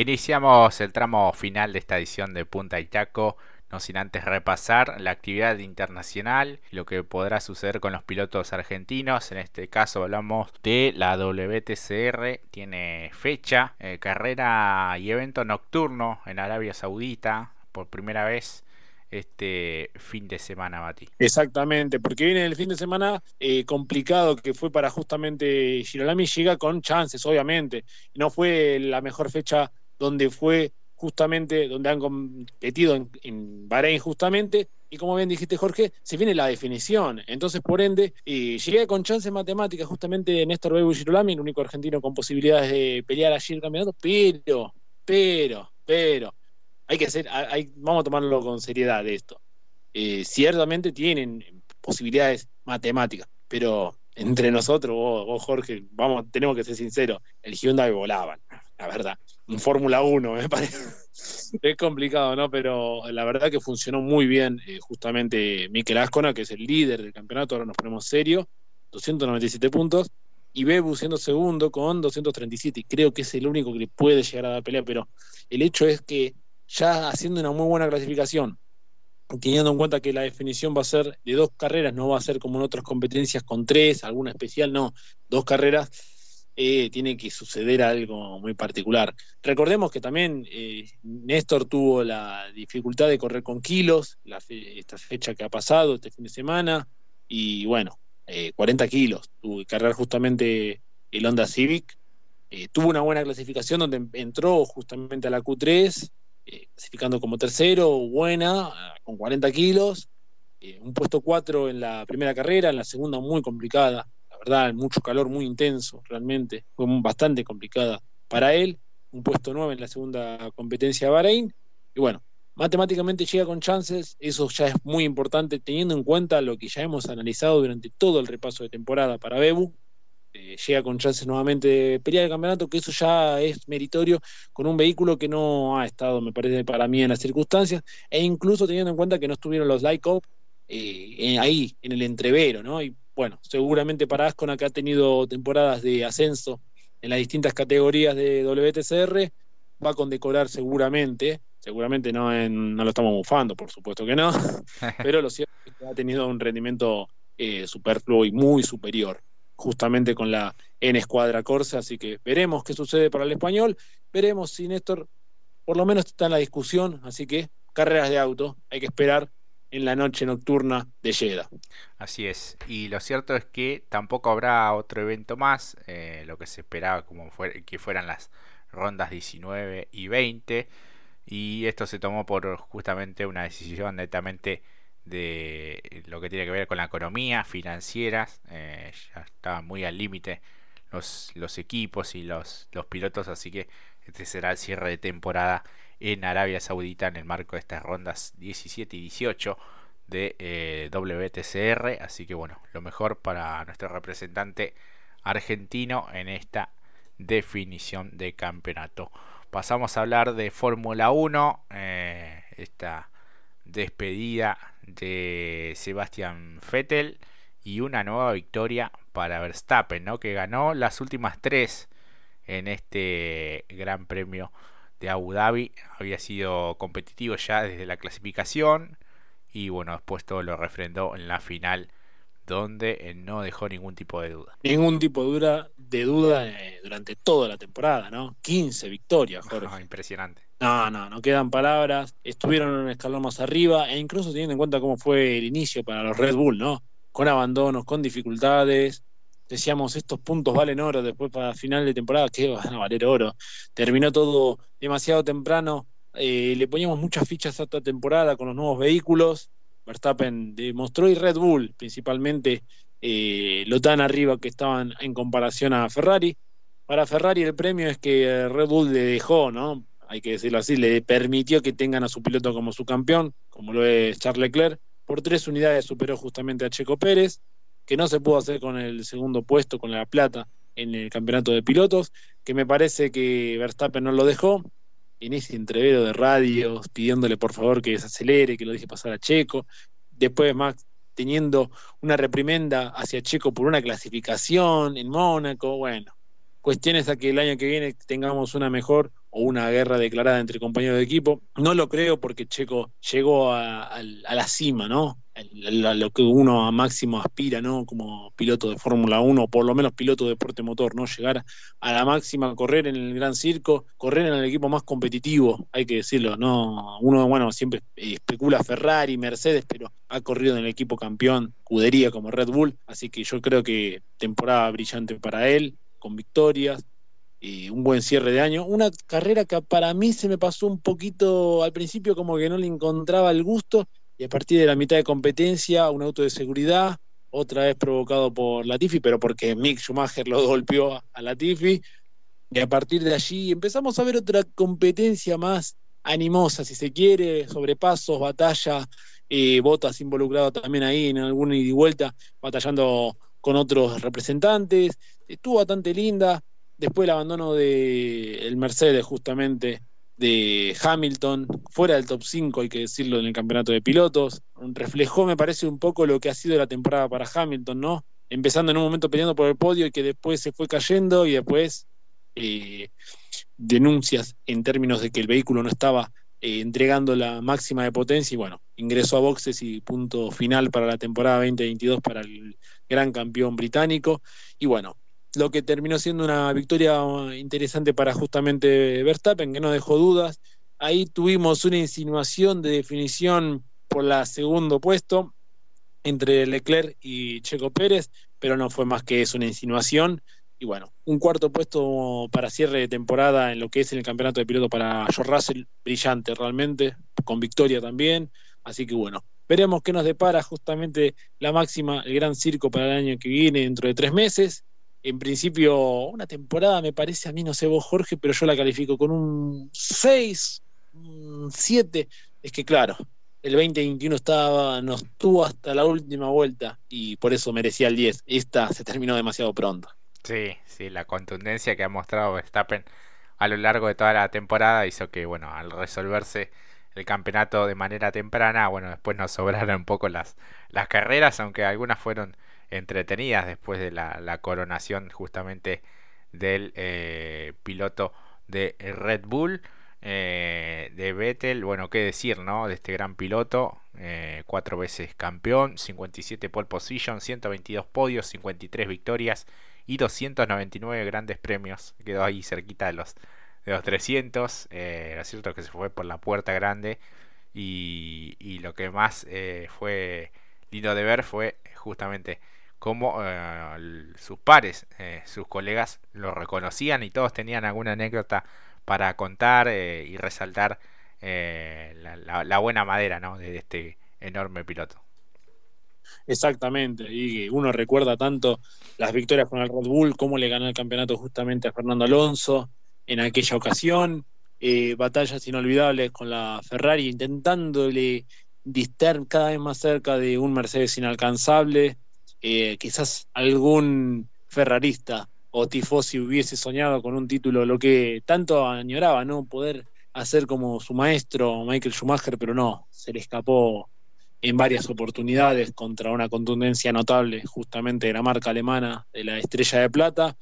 Iniciamos el tramo final de esta edición de Punta Itaco, no sin antes repasar la actividad internacional y lo que podrá suceder con los pilotos argentinos. En este caso hablamos de la WTCR, tiene fecha, eh, carrera y evento nocturno en Arabia Saudita por primera vez este fin de semana, Mati. Exactamente, porque viene el fin de semana eh, complicado que fue para justamente Girolami, llega con chances, obviamente. No fue la mejor fecha donde fue justamente, donde han competido en, Bahrein justamente, y como bien dijiste Jorge, se viene la definición. Entonces, por ende, eh, llegué con chances matemáticas justamente Néstor Bebu Girolami, el único argentino con posibilidades de pelear allí el campeonato, pero, pero, pero, hay que hacer, hay, vamos a tomarlo con seriedad esto. Eh, ciertamente tienen posibilidades matemáticas, pero entre nosotros, vos, Jorge, vamos, tenemos que ser sinceros, el Hyundai volaban, la verdad. En Fórmula 1, me parece. es complicado, ¿no? Pero la verdad que funcionó muy bien eh, justamente Mikel Ascona, que es el líder del campeonato, ahora nos ponemos serio, 297 puntos, y Bebu siendo segundo con 237, y creo que es el único que le puede llegar a dar pelea, pero el hecho es que ya haciendo una muy buena clasificación, teniendo en cuenta que la definición va a ser de dos carreras, no va a ser como en otras competencias con tres, alguna especial, no, dos carreras, eh, tiene que suceder algo muy particular. Recordemos que también eh, Néstor tuvo la dificultad de correr con kilos, esta fecha que ha pasado, este fin de semana, y bueno, 40 eh, kilos, tuvo que cargar justamente el Honda Civic, tuvo una buena clasificación donde entró justamente a la Q3, eh, clasificando como tercero, buena, con 40 kilos, eh, un puesto 4 en la primera carrera, en la segunda muy complicada, mucho calor, muy intenso, realmente, fue bastante complicada para él, un puesto 9 en la segunda competencia de Bahrein, y bueno, matemáticamente llega con chances, eso ya es muy importante teniendo en cuenta lo que ya hemos analizado durante todo el repaso de temporada para Bebu, eh, llega con chances nuevamente de pelear el campeonato, que eso ya es meritorio con un vehículo que no ha estado, me parece, para mí en las circunstancias, e incluso teniendo en cuenta que no estuvieron los Light eh, ahí, en el entrevero, ¿no? Bueno, seguramente para Ascona, que ha tenido temporadas de ascenso en las distintas categorías de WTCR, va a condecorar seguramente, seguramente no, no lo estamos bufando, por supuesto que no, pero lo cierto es que ha tenido un rendimiento eh, superfluo y muy superior justamente con la N Escuadra Corsa, así que veremos qué sucede para el español, veremos si Néstor por lo menos está en la discusión, así que carreras de auto, hay que esperar en la noche nocturna de Jeddah. Así es, y lo cierto es que tampoco habrá otro evento más, eh, lo que se esperaba como fue, que fueran las rondas 19 y 20, y esto se tomó por justamente una decisión netamente de lo que tiene que ver con la economía, financieras, eh, ya estaban muy al límite los, equipos y los, los pilotos, así que este será el cierre de temporada en Arabia Saudita en el marco de estas rondas 17 y 18 de eh, WTCR, así que bueno, lo mejor para nuestro representante argentino en esta definición de campeonato. Pasamos a hablar de Fórmula 1, eh, esta despedida de Sebastian Vettel y una nueva victoria para Verstappen, ¿no? que ganó las últimas tres en este Gran Premio de Abu Dhabi. Había sido competitivo ya desde la clasificación y bueno, después todo lo refrendó en la final donde eh, no dejó ningún tipo de duda. Ningún tipo de duda, de duda eh, durante toda la temporada, ¿no? 15 victorias, Jorge. impresionante. No, no, no quedan palabras. Estuvieron en un escalón más arriba e incluso teniendo en cuenta cómo fue el inicio para los Red Bull, ¿no? Con abandonos, con dificultades. Decíamos, estos puntos valen oro después para final de temporada, que van a valer oro. Terminó todo demasiado temprano. Eh, le poníamos muchas fichas a esta temporada con los nuevos vehículos Verstappen demostró y Red Bull principalmente eh, lo tan arriba que estaban en comparación a Ferrari. Para Ferrari el premio es que eh, Red Bull le dejó, ¿no? Hay que decirlo así, le permitió que tengan a su piloto como su campeón, como lo es Charles Leclerc. Por tres unidades superó justamente a Checo Pérez, que no se pudo hacer con el segundo puesto, con la plata en el campeonato de pilotos, que me parece que Verstappen no lo dejó en ese entrevero de radios, pidiéndole por favor que desacelere, que lo deje pasar a Checo. Después Max teniendo una reprimenda hacia Checo por una clasificación en Mónaco. Bueno, cuestiones a que el año que viene tengamos una mejor o una guerra declarada entre compañeros de equipo. No lo creo porque Checo llegó a, la cima, ¿no? A lo que uno a máximo aspira, ¿no? Como piloto de Fórmula 1, o por lo menos piloto de deporte motor, ¿no? Llegar a la máxima, correr en el gran circo, correr en el equipo más competitivo, hay que decirlo, ¿no? Uno, bueno, siempre especula Ferrari, Mercedes, pero ha corrido en el equipo campeón, cudería como Red Bull, así que yo creo que temporada brillante para él, con victorias, y un buen cierre de año. Una carrera que para mí se me pasó un poquito al principio como que no le encontraba el gusto y a partir de la mitad de competencia un auto de seguridad, otra vez provocado por Latifi, pero porque Mick Schumacher lo golpeó a Latifi y a partir de allí empezamos a ver otra competencia más animosa, si se quiere, sobrepasos, batalla, eh, Botas involucrado también ahí en alguna ida y vuelta, batallando con otros representantes. Estuvo bastante linda, Después el abandono de el Mercedes, justamente, de Hamilton, fuera del top 5, hay que decirlo, en el campeonato de pilotos. Reflejó, me parece, un poco lo que ha sido la temporada para Hamilton, ¿no? Empezando en un momento peleando por el podio y que después se fue cayendo y después eh, denuncias en términos de que el vehículo no estaba eh, entregando la máxima de potencia y bueno, ingresó a boxes y punto final para la temporada 2022 para el gran campeón británico. Y bueno, lo que terminó siendo una victoria interesante para justamente Verstappen, que no dejó dudas. Ahí tuvimos una insinuación de definición por la segundo puesto entre Leclerc y Checo Pérez, pero no fue más que eso, una insinuación. Y bueno, un cuarto puesto para cierre de temporada en lo que es el campeonato de piloto para George Russell, brillante realmente, con victoria también. Así que bueno, veremos qué nos depara justamente la máxima, el gran circo para el año que viene dentro de tres meses en principio, una temporada me parece a mí, no sé vos Jorge, pero yo la califico con un 6, un 7. Es que claro, el 2021 estaba, nos tuvo hasta la última vuelta y por eso merecía el 10. Esta se terminó demasiado pronto. Sí, sí, la contundencia que ha mostrado Verstappen a lo largo de toda la temporada hizo que, bueno, al resolverse el campeonato de manera temprana, bueno, después nos sobraron un poco las, las carreras, aunque algunas fueron entretenidas después de la, coronación justamente del eh, piloto de Red Bull. Eh, de Vettel, bueno, qué decir, ¿no? De este gran piloto, eh, cuatro veces campeón, 57 pole position, 122 podios, 53 victorias y 299 grandes premios. Quedó ahí cerquita de los, de los 300. lo cierto es que se fue por la puerta grande y, y lo que más fue lindo de ver fue justamente como eh, sus pares, eh, sus colegas lo reconocían y todos tenían alguna anécdota para contar eh, y resaltar la, buena madera ¿no? de este enorme piloto. Exactamente, y uno recuerda tanto las victorias con el Red Bull, cómo le ganó el campeonato justamente a Fernando Alonso en aquella ocasión, batallas inolvidables con la Ferrari, intentándole distar cada vez más cerca de un Mercedes inalcanzable, eh, quizás algún ferrarista o tifosi hubiese soñado con un título, lo que tanto añoraba, ¿no? Poder hacer como su maestro Michael Schumacher, pero no, se le escapó en varias oportunidades contra una contundencia notable justamente de la marca alemana de la estrella de plata,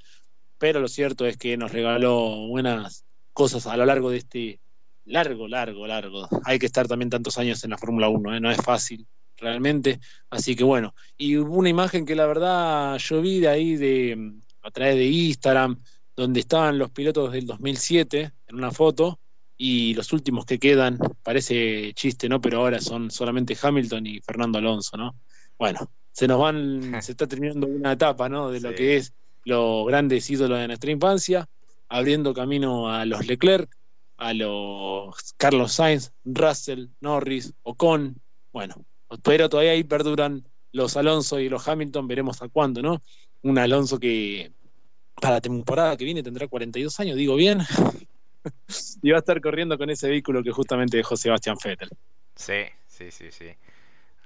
pero lo cierto es que nos regaló buenas cosas a lo largo de este largo, largo, largo. Hay que estar también tantos años en la Fórmula 1, ¿eh? no es fácil realmente. Así que bueno, y hubo una imagen que la verdad yo vi de ahí de a través de Instagram, donde estaban los pilotos del 2007 en una foto y los últimos que quedan, parece chiste, ¿no? Pero ahora son solamente Hamilton y Fernando Alonso, ¿no? Bueno, se nos van, se está terminando una etapa, ¿no? De lo que es los grandes ídolos de nuestra infancia, abriendo camino a los Leclerc, a los Carlos Sainz, Russell, Norris, Ocon, bueno, pero todavía ahí perduran los Alonso y los Hamilton, veremos a cuándo, ¿no? Un Alonso que para la temporada que viene tendrá 42 años, digo bien, y va a estar corriendo con ese vehículo que justamente dejó Sebastián Vettel. Sí, sí, sí, sí.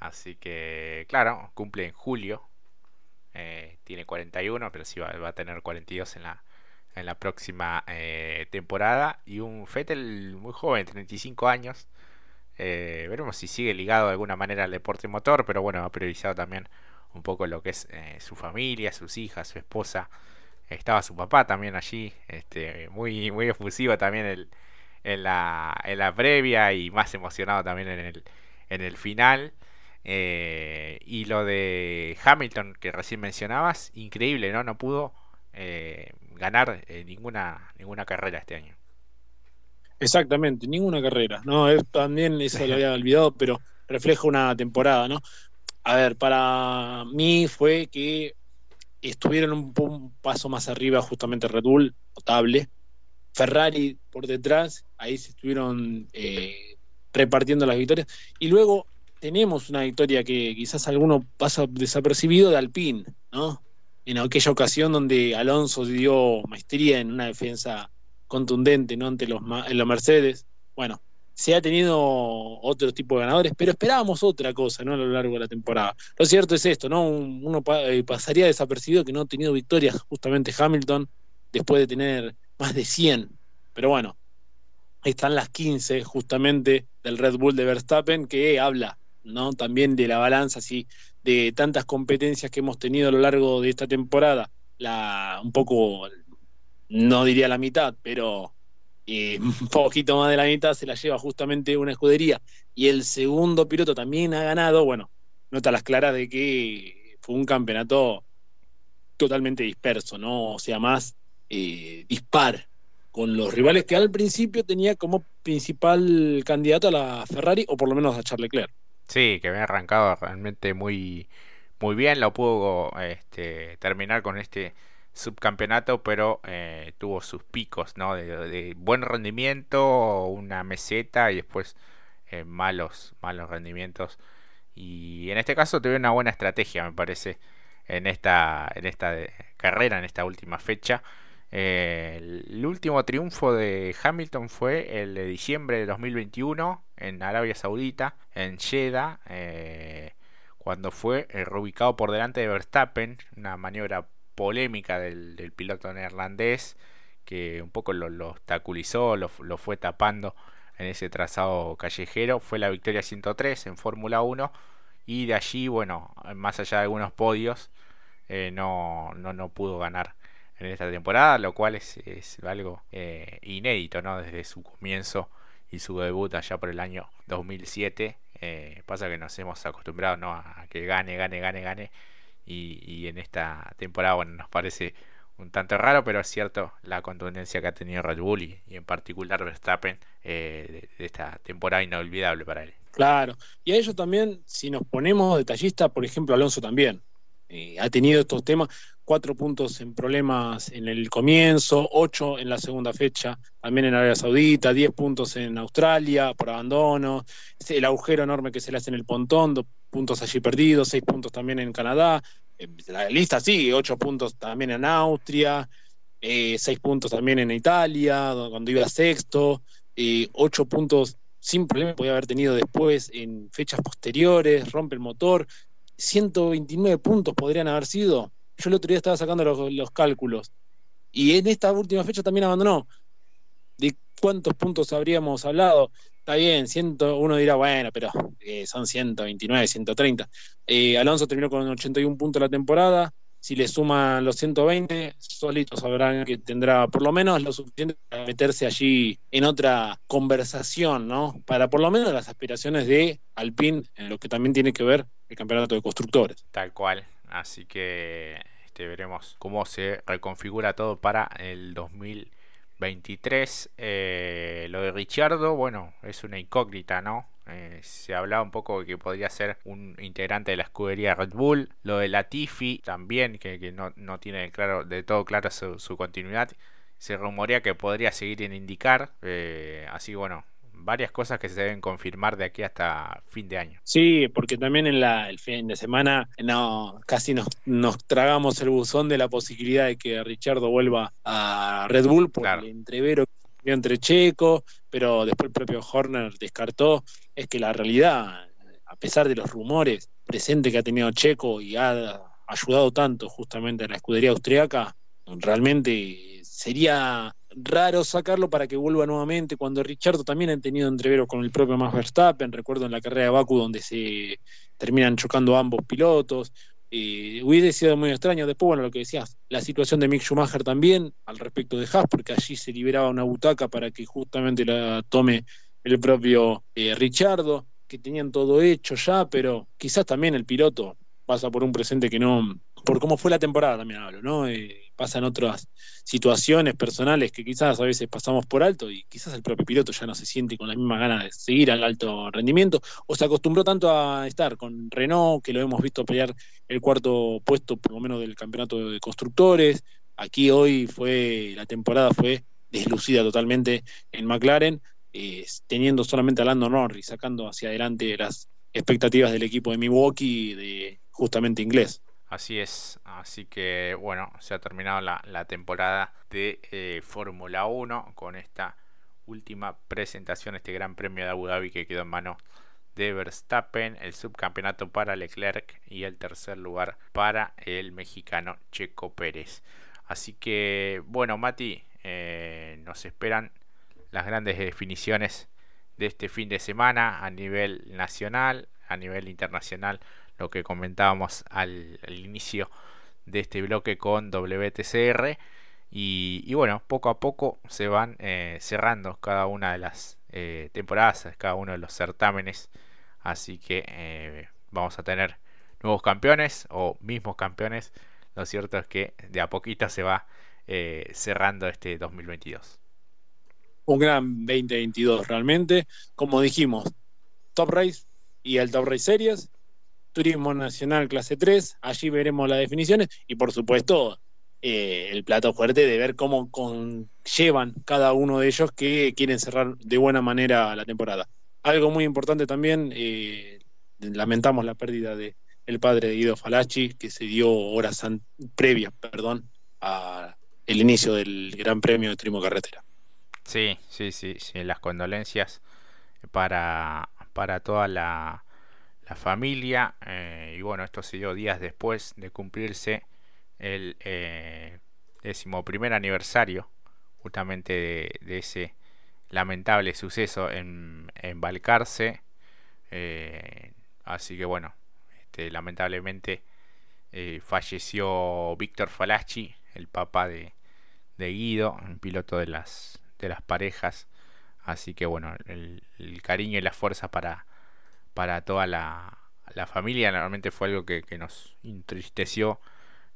Así que, claro, cumple en julio. Eh, tiene 41, pero sí va, a tener 42 en la, en la próxima eh, temporada. Y un Vettel muy joven, 35 años. Eh, veremos si sigue ligado de alguna manera al deporte motor, pero bueno, ha priorizado también un poco lo que es eh, su familia, sus hijas, su esposa, estaba su papá también allí, este, muy, muy efusivo también el, en, la, en la previa y más emocionado también en el, en el final. Eh, y lo de Hamilton que recién mencionabas, increíble, ¿no? No pudo eh, ganar eh, ninguna, ninguna carrera este año. Exactamente, ninguna carrera. No, también eso lo había olvidado, pero refleja una temporada, ¿no? A ver, para mí fue que estuvieron un, paso más arriba justamente Red Bull, notable. Ferrari por detrás, ahí se estuvieron eh, repartiendo las victorias. Y luego tenemos una victoria que quizás alguno pasa desapercibido de Alpine, ¿no? En aquella ocasión donde Alonso dio maestría en una defensa contundente, ¿no? Ante los, los Mercedes. Bueno, se ha tenido otro tipo de ganadores, pero esperábamos otra cosa ¿no? a lo largo de la temporada. Lo cierto es esto, ¿no? Uno eh, pasaría desapercibido que no ha tenido victorias justamente Hamilton después de tener más de 100. Pero bueno, están las 15 justamente del Red Bull de Verstappen que habla ¿no? también de la balanza, así, de tantas competencias que hemos tenido a lo largo de esta temporada. La, un poco, no diría la mitad, pero un poquito más de la mitad se la lleva justamente una escudería y el segundo piloto también ha ganado, bueno, nota las claras de que fue un campeonato totalmente disperso, ¿no? O sea, más eh, dispar con los rivales que al principio tenía como principal candidato a la Ferrari o por lo menos a Charles Leclerc. Sí, que había arrancado realmente muy, muy bien, lo pudo este, terminar con este subcampeonato, pero eh, tuvo sus picos, ¿no? De, buen rendimiento, una meseta y después eh, malos, malos rendimientos. Y en este caso tuve una buena estrategia, me parece, en esta, en esta carrera, en esta última fecha. Eh, el último triunfo de Hamilton fue el de diciembre de 2021 en Arabia Saudita, en Jeddah, cuando fue reubicado por delante de Verstappen, una maniobra polémica del, piloto neerlandés que un poco lo, obstaculizó, lo, fue tapando en ese trazado callejero. Fue la victoria 103 en Fórmula 1 y de allí, bueno, más allá de algunos podios, eh, no, no, no pudo ganar en esta temporada, lo cual es, algo eh, inédito, ¿no? Desde su comienzo y su debut allá por el año 2007. Eh, pasa que nos hemos acostumbrado ¿no? a que gane, gane, gane, gane y, en esta temporada, bueno, nos parece un tanto raro, pero es cierto la contundencia que ha tenido Red Bull y, en particular Verstappen eh, de, esta temporada inolvidable para él. Claro, y a ello también, si nos ponemos detallistas, por ejemplo, Alonso también eh, ha tenido estos temas, cuatro puntos en problemas en el comienzo, ocho en la segunda fecha, también en Arabia Saudita, diez puntos en Australia por abandono, el agujero enorme que se le hace en el pontón, puntos allí perdidos, seis puntos también en Canadá, la lista sigue, ocho puntos también en Austria, eh, seis puntos también en Italia, cuando iba sexto, eh, ocho puntos sin problema podía haber tenido después en fechas posteriores, rompe el motor, 129 puntos podrían haber sido. Yo el otro día estaba sacando los cálculos. Y en esta última fecha también abandonó. ¿De cuántos puntos habríamos hablado? Está bien, uno dirá, bueno, pero eh, son 129, 130. Eh, Alonso terminó con 81 puntos la temporada. Si le suman los 120, solitos sabrán que tendrá por lo menos lo suficiente para meterse allí en otra conversación, ¿no? Para por lo menos las aspiraciones de Alpine en lo que también tiene que ver el campeonato de constructores. Tal cual. Así que este, veremos cómo se reconfigura todo para el 2020 23. Eh, lo de Richardo, bueno, es una incógnita, ¿no? Eh, se hablaba un poco de que podría ser un integrante de la escudería Red Bull. Lo de Latifi también, que, no, no, tiene claro, de todo claro su, continuidad. Se rumorea que podría seguir en indicar. Eh, así bueno, varias cosas que se deben confirmar de aquí hasta fin de año. Sí, porque también en la, el fin de semana no, casi nos, nos tragamos el buzón de la posibilidad de que Richardo vuelva a Red Bull por el entrevero entre Checo, pero después el propio Horner descartó. Es que la realidad, a pesar de los rumores presentes que ha tenido Checo y ha ayudado tanto justamente a la escudería austriaca, realmente sería raro sacarlo para que vuelva nuevamente cuando Richardo también ha tenido entreveros con el propio Max Verstappen, recuerdo en la carrera de Baku donde se terminan chocando ambos pilotos, eh, hubiera sido muy extraño. Después, bueno, lo que decías, la situación de Mick Schumacher también al respecto de Haas, porque allí se liberaba una butaca para que justamente la tome el propio eh, Richardo, que tenían todo hecho ya, pero quizás también el piloto pasa por un presente que no, por cómo fue la temporada también hablo, ¿no? Eh, pasan otras situaciones personales que quizás a veces pasamos por alto y quizás el propio piloto ya no se siente con la misma gana de seguir al alto rendimiento o se acostumbró tanto a estar con Renault que lo hemos visto pelear el cuarto puesto por lo menos del campeonato de constructores. Aquí hoy fue la temporada fue deslucida totalmente en McLaren, eh, teniendo solamente a Lando Norris sacando hacia adelante las expectativas del equipo de Milwaukee de justamente inglés. Así es, así que bueno, se ha terminado la, temporada de eh, Fórmula 1 con esta última presentación, este gran premio de Abu Dhabi que quedó en manos de Verstappen, el subcampeonato para Leclerc y el tercer lugar para el mexicano Checo Pérez. Así que bueno, Mati, eh, nos esperan las grandes definiciones de este fin de semana a nivel nacional, a nivel internacional lo que comentábamos al, inicio de este bloque con WTCR. Y, bueno, poco a poco se van eh, cerrando cada una de las eh, temporadas, cada uno de los certámenes. Así que eh, vamos a tener nuevos campeones o mismos campeones. Lo cierto es que de a poquito se va cerrando este 2022. Un gran 2022 realmente. Como dijimos, Top Race y el Top Race Series Turismo Nacional Clase 3, allí veremos las definiciones y por supuesto eh, el plato fuerte de ver cómo llevan cada uno de ellos que quieren cerrar de buena manera la temporada. Algo muy importante también, eh, lamentamos la pérdida de padre de Guido Falacci, que se dio horas previas, perdón, a inicio del Gran Premio de Turismo Carretera. Sí, sí, sí, sí, las condolencias para, para toda la la familia. Eh, y bueno, esto se dio días después de cumplirse el eh, primer aniversario justamente de, ese lamentable suceso en, en Balcarce. Eh, así que bueno, este, lamentablemente eh, falleció Víctor Falacci, el papá de, de Guido, un piloto de las, de las parejas. Así que bueno, el, el cariño y la fuerza para, para toda la, familia. Normalmente fue algo que, nos entristeció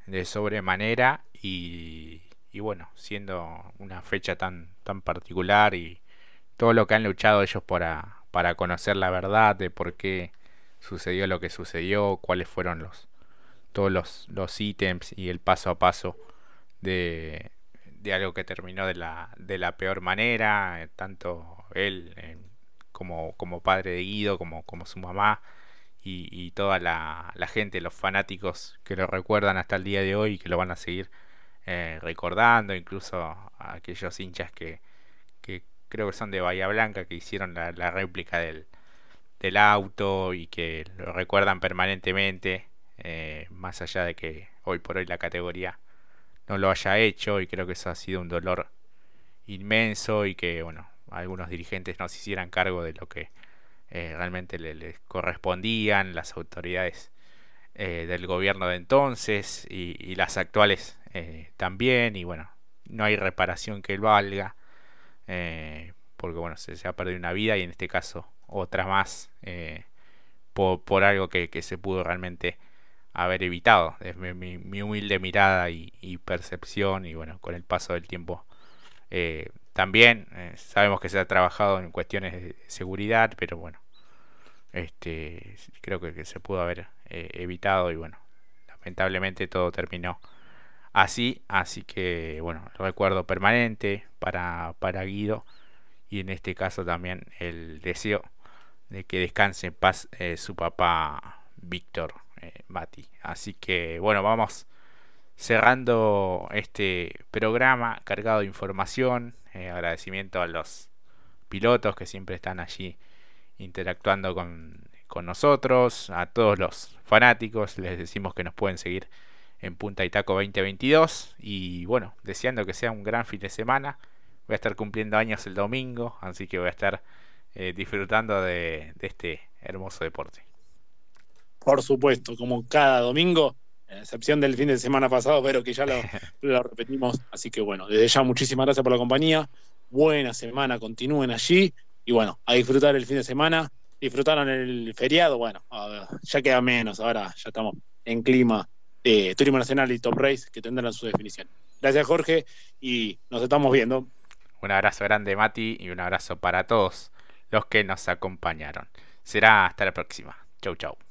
de sobremanera y, y, bueno, siendo una fecha tan, tan particular y todo lo que han luchado ellos para, para conocer la verdad de por qué sucedió lo que sucedió, cuáles fueron los todos los, los ítems y el paso a paso de, de algo que terminó de la, de la peor manera, tanto él en como, como padre de Guido, como, como su mamá y, toda la, gente, los fanáticos que lo recuerdan hasta el día de hoy y que lo van a seguir eh, recordando, incluso a aquellos hinchas que, que creo que son de Bahía Blanca, que hicieron la, réplica del, del auto y que lo recuerdan permanentemente, eh, más allá de que hoy por hoy la categoría no lo haya hecho y creo que eso ha sido un dolor inmenso y que bueno algunos dirigentes no se hicieran cargo de lo que eh, realmente les correspondían, las autoridades eh, del gobierno de entonces y, las actuales eh, también, y bueno, no hay reparación que valga, porque bueno, se, ha perdido una vida y en este caso otra más por, algo que, se pudo realmente haber evitado, desde mi, humilde mirada y, percepción, y bueno, con el paso del tiempo también eh, sabemos que se ha trabajado en cuestiones de seguridad, pero bueno, este, creo que, se pudo haber eh, evitado y bueno, lamentablemente todo terminó así, así que bueno, recuerdo permanente para, para Guido y en este caso también el deseo de que descanse en paz eh, su papá Víctor Mati. Así que bueno, vamos cerrando este programa cargado de información. Eh, agradecimiento a los pilotos que siempre están allí interactuando con, nosotros, a todos los fanáticos, les decimos que nos pueden seguir en Punta Itaco 2022 y bueno, deseando que sea un gran fin de semana. Voy a estar cumpliendo años el domingo, así que voy a estar eh, disfrutando de este hermoso deporte. Por supuesto, como cada domingo a excepción del fin de semana pasado, pero que ya lo, lo repetimos. Así que bueno, desde ya muchísimas gracias por la compañía. Buena semana, continúen allí. Y bueno, a disfrutar el fin de semana. Disfrutaron el feriado, bueno, ya queda menos. Ahora ya estamos en clima de Turismo Nacional y Top Race que tendrán su definición. Gracias, Jorge, y nos estamos viendo. Un abrazo grande, Mati, y un abrazo para todos los que nos acompañaron. Será hasta la próxima. Chau, chau.